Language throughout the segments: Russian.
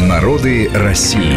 Народы России.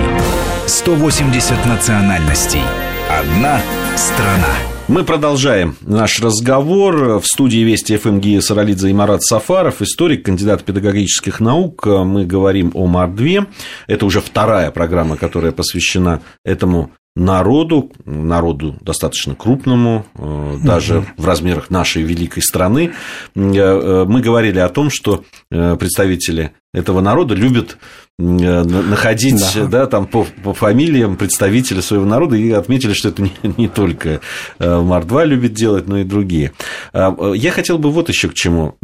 180 национальностей. Одна страна. Мы продолжаем наш разговор. В студии Вести ФМ Гия Саралидзе и Марат Сафаров, историк, кандидат педагогических наук. Мы говорим о Мордве. Это уже вторая программа, которая посвящена этому народу, народу достаточно крупному, э, даже угу. в размерах нашей великой страны. Э, э, мы говорили о том, что представители этого народа любят находить да. Да, там, по, по фамилиям представителей своего народа и отметили, что это не, не только Мордва любит делать, но и другие. Я хотел бы вот еще к чему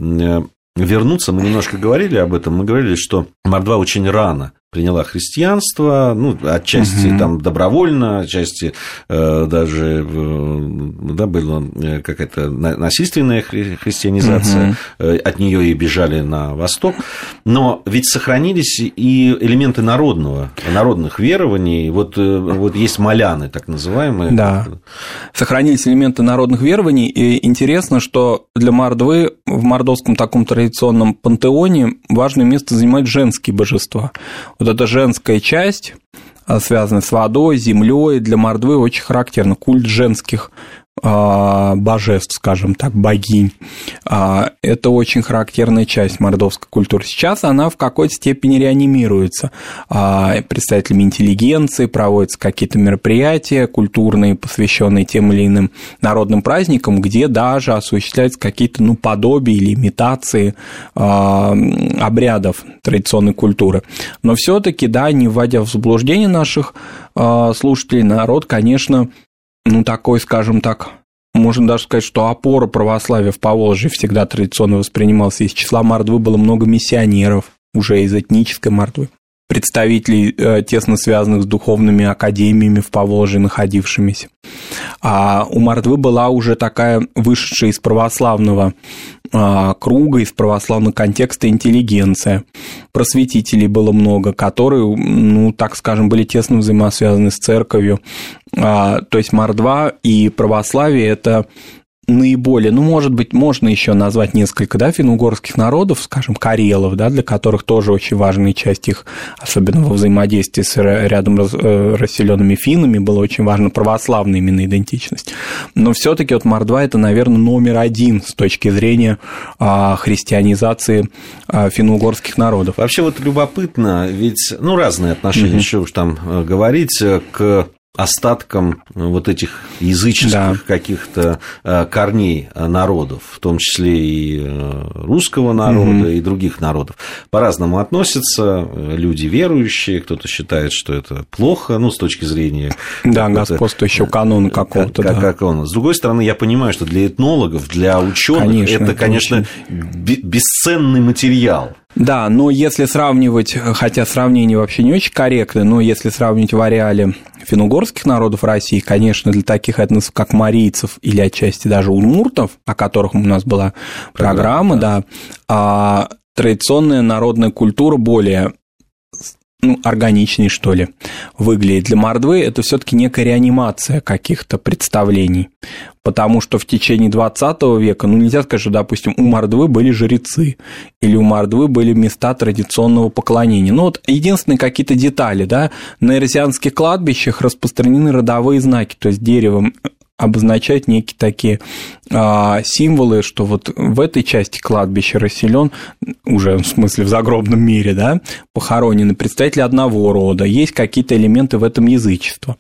вернуться. Мы немножко говорили об этом. Мы говорили, что Мордва очень рано приняла христианство, ну, отчасти угу. там добровольно, отчасти э, даже э, да, была э, какая-то насильственная хри- христианизация, угу. от нее и бежали на восток. Но ведь сохранились и элементы народного, народных верований. Вот, вот есть маляны, так называемые. Да, сохранились элементы народных верований. И интересно, что для Мордвы в мордовском таком традиционном пантеоне важное место занимают женские божества вот эта женская часть, а, связанная с водой, землей, для Мордвы очень характерно. Культ женских божеств, скажем так, богинь. А, это очень характерная часть мордовской культуры. Сейчас она в какой-то степени реанимируется. А, представителями интеллигенции проводятся какие-то мероприятия культурные, посвященные тем или иным народным праздникам, где даже осуществляются какие-то ну, подобия или имитации обрядов традиционной культуры. Но все-таки, да, не вводя в заблуждение наших слушателей, народ, конечно, ну, такой, скажем так, можно даже сказать, что опора православия в Поволжье всегда традиционно воспринимался. Из числа Мордвы было много миссионеров, уже из этнической Мордвы представителей, э, тесно связанных с духовными академиями в Поволжье находившимися. А у Мордвы была уже такая вышедшая из православного а, круга, из православного контекста интеллигенция. Просветителей было много, которые, ну, так скажем, были тесно взаимосвязаны с церковью. А, то есть Мордва и православие – это наиболее, ну, может быть, можно еще назвать несколько, да, финно-угорских народов, скажем, карелов, да, для которых тоже очень важная часть их, особенно во взаимодействии с рядом э, расселенными финнами, была очень важна православная именно идентичность. Но все-таки вот Мордва это, наверное, номер один с точки зрения а, христианизации а, финно-угорских народов. Вообще вот любопытно, ведь, ну, разные отношения, mm-hmm. что уж там э, говорить, к остатком вот этих языческих да. каких-то э, корней народов, в том числе и э, русского народа, угу. и других народов. По-разному относятся люди верующие, кто-то считает, что это плохо, ну, с точки зрения... Да, господствующего канона какого-то. Как, да. как он. С другой стороны, я понимаю, что для этнологов, для ученых это, конечно, очень... бесценный материал. Да, но если сравнивать, хотя сравнение вообще не очень корректно, но если сравнивать в ареале финугорских народов России, конечно, для таких этносов, как марийцев или отчасти даже удмуртов, о которых у нас была программа, программа да, да а традиционная народная культура более ну, органичней, что ли, выглядит. Для Мордвы это все-таки некая реанимация каких-то представлений. Потому что в течение 20 века, ну, нельзя сказать, что, допустим, у Мордвы были жрецы, или у Мордвы были места традиционного поклонения. Ну, вот единственные какие-то детали, да, на эрзианских кладбищах распространены родовые знаки, то есть деревом обозначать некие такие а, символы, что вот в этой части кладбища расселен, уже в смысле в загробном мире, да, похоронены представители одного рода, есть какие-то элементы в этом язычества.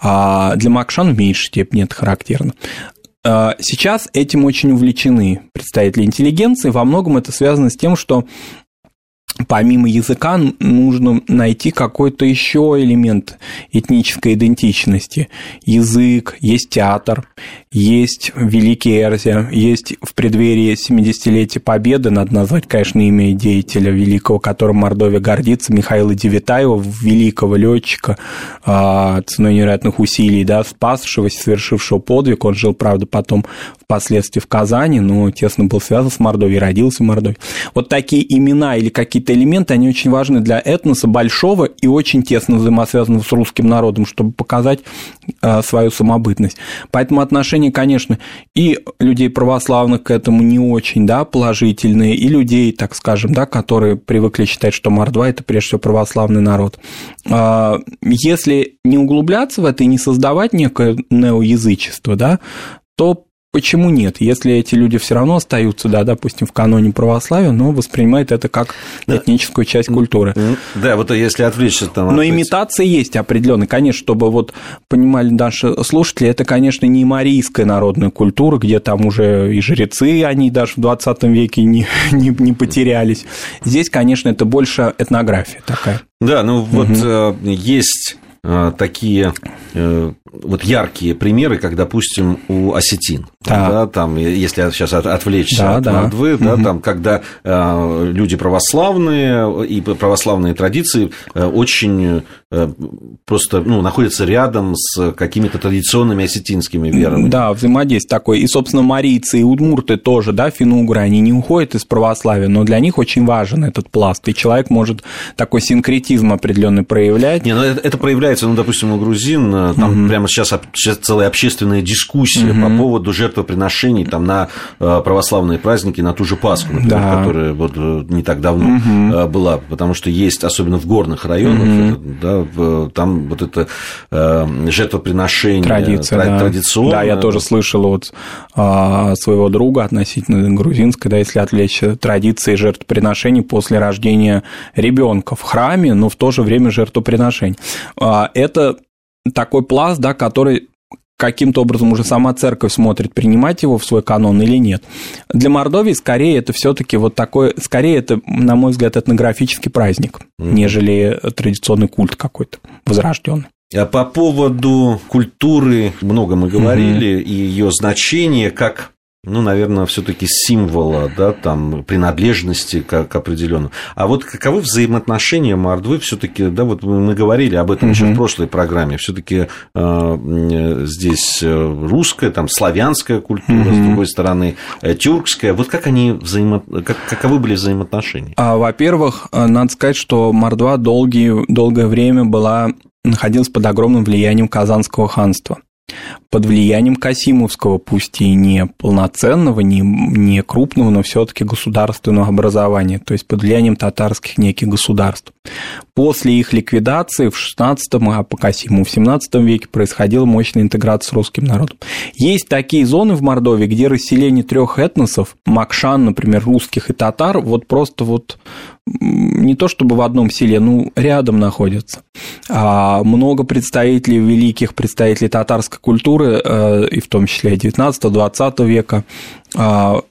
А для Макшан в меньшей степени это характерно. А, сейчас этим очень увлечены представители интеллигенции. Во многом это связано с тем, что помимо языка нужно найти какой-то еще элемент этнической идентичности. Язык, есть театр, есть Великий Эрзия, есть в преддверии 70-летия Победы, надо назвать, конечно, имя деятеля великого, которым Мордовия гордится, Михаила Девитаева, великого летчика, а, ценой невероятных усилий, да, спасшегося, совершившего подвиг. Он жил, правда, потом впоследствии в Казани, но тесно был связан с Мордовией, родился в Мордовии. Вот такие имена или какие-то элементы, они очень важны для этноса большого и очень тесно взаимосвязаны с русским народом, чтобы показать а, свою самобытность. Поэтому отношение отношение, конечно, и людей православных к этому не очень, да, положительные, и людей, так скажем, да, которые привыкли считать, что мордва – это прежде всего православный народ. А, если не углубляться в это и не создавать некое неоязычество, да, то Почему нет? Если эти люди все равно остаются, да, допустим, в каноне православия, но воспринимают это как да. этническую часть культуры. Да, вот если отвлечься там. Но имитации есть определенные. Конечно, чтобы вот понимали наши слушатели, это, конечно, не марийская народная культура, где там уже и жрецы, они даже в 20 веке не, не, не потерялись. Здесь, конечно, это больше этнография такая. Да, ну вот угу. есть Э, такие э, вот яркие примеры, как, допустим, у осетин. Да. Да, там, если сейчас отвлечься да, от да. Мордвы, да, угу. там, когда э, люди православные и православные традиции очень просто ну, находятся рядом с какими-то традиционными осетинскими верами. Да, взаимодействие такое. И, собственно, марийцы и удмурты тоже, да, финугры, они не уходят из православия, но для них очень важен этот пласт. И человек может такой синкретизм определенный проявлять. Не, ну это, это проявляется ну, допустим, у грузин, э, там угу. прямо сейчас, сейчас целая общественная дискуссия угу. по поводу жертвоприношений там, на э, православные праздники, на ту же Пасху, например, да. которая вот э, не так давно угу. была, потому что есть, особенно в горных районах, угу. да, там вот это жертвоприношение Традиция, тра- да. традиционное. Да, я тоже слышал от а, своего друга относительно грузинской, да, если отвлечься, традиции жертвоприношений после рождения ребенка в храме, но в то же время жертвоприношений. А, это такой пласт, да, который каким-то образом уже сама церковь смотрит, принимать его в свой канон или нет. Для Мордовии скорее это все-таки вот такой, скорее это, на мой взгляд, этнографический праздник, mm-hmm. нежели традиционный культ какой-то возрожденный. А по поводу культуры много мы говорили, mm-hmm. и ее значения как ну, наверное, все-таки символа, да, там, принадлежности к, к определенному. А вот каковы взаимоотношения Мордвы все-таки, да, вот мы говорили об этом угу. еще в прошлой программе, все-таки э, здесь русская, там, славянская культура, угу. с другой стороны, э, тюркская. Вот как они взаимо... как, каковы были взаимоотношения? А, во-первых, э, надо сказать, что Мордва долгие, долгое время была находилась под огромным влиянием Казанского ханства под влиянием Касимовского, пусть и не полноценного, не, не крупного, но все-таки государственного образования, то есть под влиянием татарских неких государств. После их ликвидации в XVI, а по Касиму в XVII веке происходила мощная интеграция с русским народом. Есть такие зоны в Мордовии, где расселение трех этносов, Макшан, например, русских и татар, вот просто вот не то чтобы в одном селе, ну, рядом находятся. А много представителей, великих представителей татарской культуры, э, и в том числе 19-20 века, а,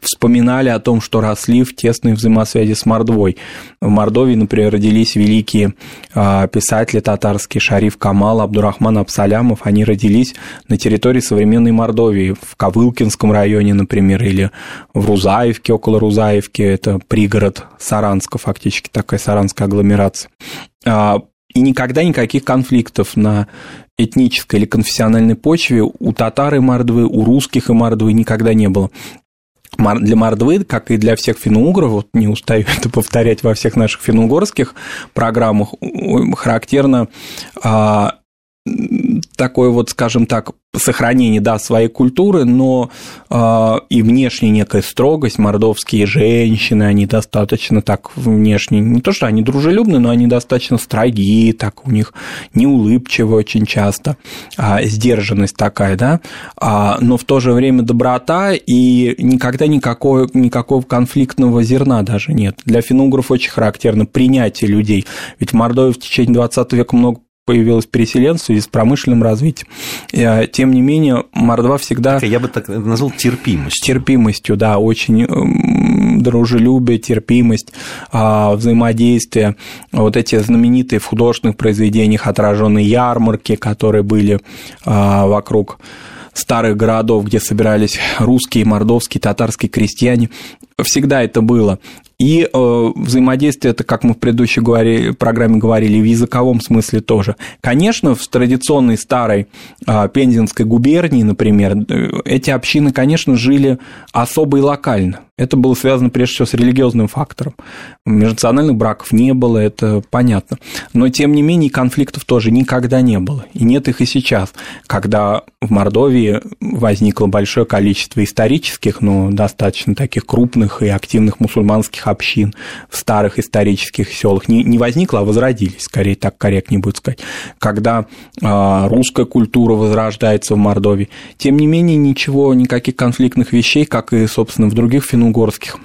вспоминали о том, что росли в тесной взаимосвязи с Мордвой. В Мордовии, например, родились великие а, писатели татарские Шариф Камал, Абдурахман Абсалямов. Они родились на территории современной Мордовии, в Ковылкинском районе, например, или в Рузаевке, около Рузаевки. Это пригород Саранска, фактически такая саранская агломерация. А, и никогда никаких конфликтов на этнической или конфессиональной почве у татар и мордвы, у русских и мордвы никогда не было для Мордвы, как и для всех финно-угров, вот не устаю это повторять во всех наших финно-угорских программах, характерно а, такое вот, скажем так, сохранение, да, своей культуры, но э, и внешне некая строгость, мордовские женщины, они достаточно так внешне, не то, что они дружелюбны, но они достаточно строгие, так у них неулыбчивы очень часто, а, сдержанность такая, да, а, но в то же время доброта и никогда никакого, никакого конфликтного зерна даже нет. Для финугров очень характерно принятие людей, ведь в Мордовии в течение 20 века много появилось переселенцев и с промышленным развитием. Тем не менее, Мордва всегда... Так, я бы так назвал терпимостью. Терпимостью, да, очень дружелюбие, терпимость, а, взаимодействие. Вот эти знаменитые в художественных произведениях отраженные ярмарки, которые были а, вокруг старых городов, где собирались русские, мордовские, татарские крестьяне. Всегда это было. И э, взаимодействие это, как мы в предыдущей говори, программе говорили, в языковом смысле тоже. Конечно, в традиционной старой э, Пензенской губернии, например, э, эти общины, конечно, жили особо и локально. Это было связано прежде всего с религиозным фактором. Межнациональных браков не было, это понятно. Но, тем не менее, конфликтов тоже никогда не было. И нет их и сейчас, когда в Мордовии возникло большое количество исторических, но достаточно таких крупных и активных мусульманских общин в старых исторических селах. Не, не возникло, а возродились, скорее так корректнее будет сказать. Когда э, русская культура возрождается в Мордовии. Тем не менее, ничего, никаких конфликтных вещей, как и, собственно, в других финно-угорских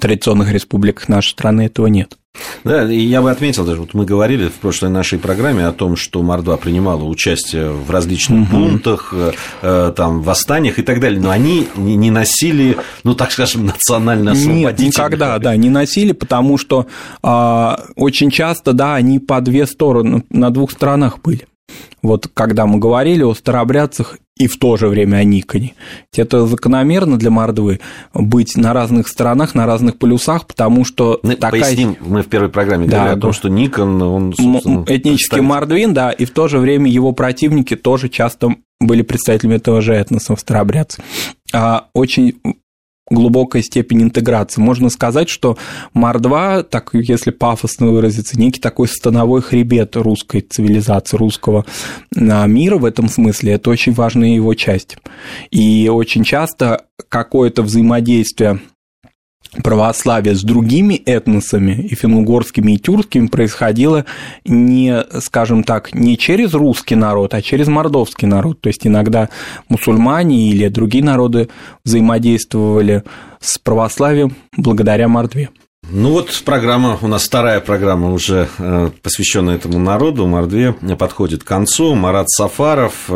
традиционных республиках нашей страны этого нет. Да, и я бы отметил, даже вот мы говорили в прошлой нашей программе о том, что Мордва принимала участие в различных угу. бунтах, э, там, восстаниях и так далее, но они не носили, ну, так скажем, национально Нет, никогда, да, не носили, потому что э, очень часто, да, они по две стороны, на двух сторонах были. Вот когда мы говорили о старообрядцах и в то же время о Никоне. Это закономерно для Мордвы быть на разных сторонах, на разных полюсах, потому что ну, такая... Поясним, мы в первой программе да, говорили да. о том, что Никон, он, Этнический мордвин, да, и в то же время его противники тоже часто были представителями этого же этноса в старообрядце. А очень глубокая степень интеграции. Можно сказать, что Мар-2, так если пафосно выразиться, некий такой становой хребет русской цивилизации, русского а, мира в этом смысле, это очень важная его часть. И очень часто какое-то взаимодействие православия с другими этносами, и финно-угорскими, и тюркскими, происходило не, скажем так, не через русский народ, а через мордовский народ. То есть иногда мусульмане или другие народы взаимодействовали с православием благодаря Мордве. Ну вот программа, у нас вторая программа уже э, посвященная этому народу, Мордве, подходит к концу. Марат Сафаров, э,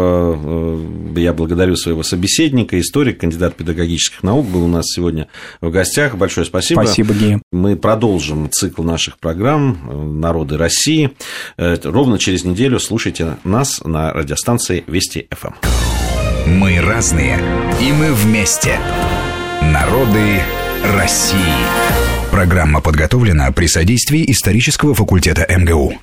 э, я благодарю своего собеседника, историк, кандидат педагогических наук, был у нас сегодня в гостях. Большое спасибо. Спасибо, Гея. Мы продолжим цикл наших программ «Народы России». Ровно через неделю слушайте нас на радиостанции Вести ФМ. Мы разные, и мы вместе. Народы России. Программа подготовлена при содействии исторического факультета МГУ.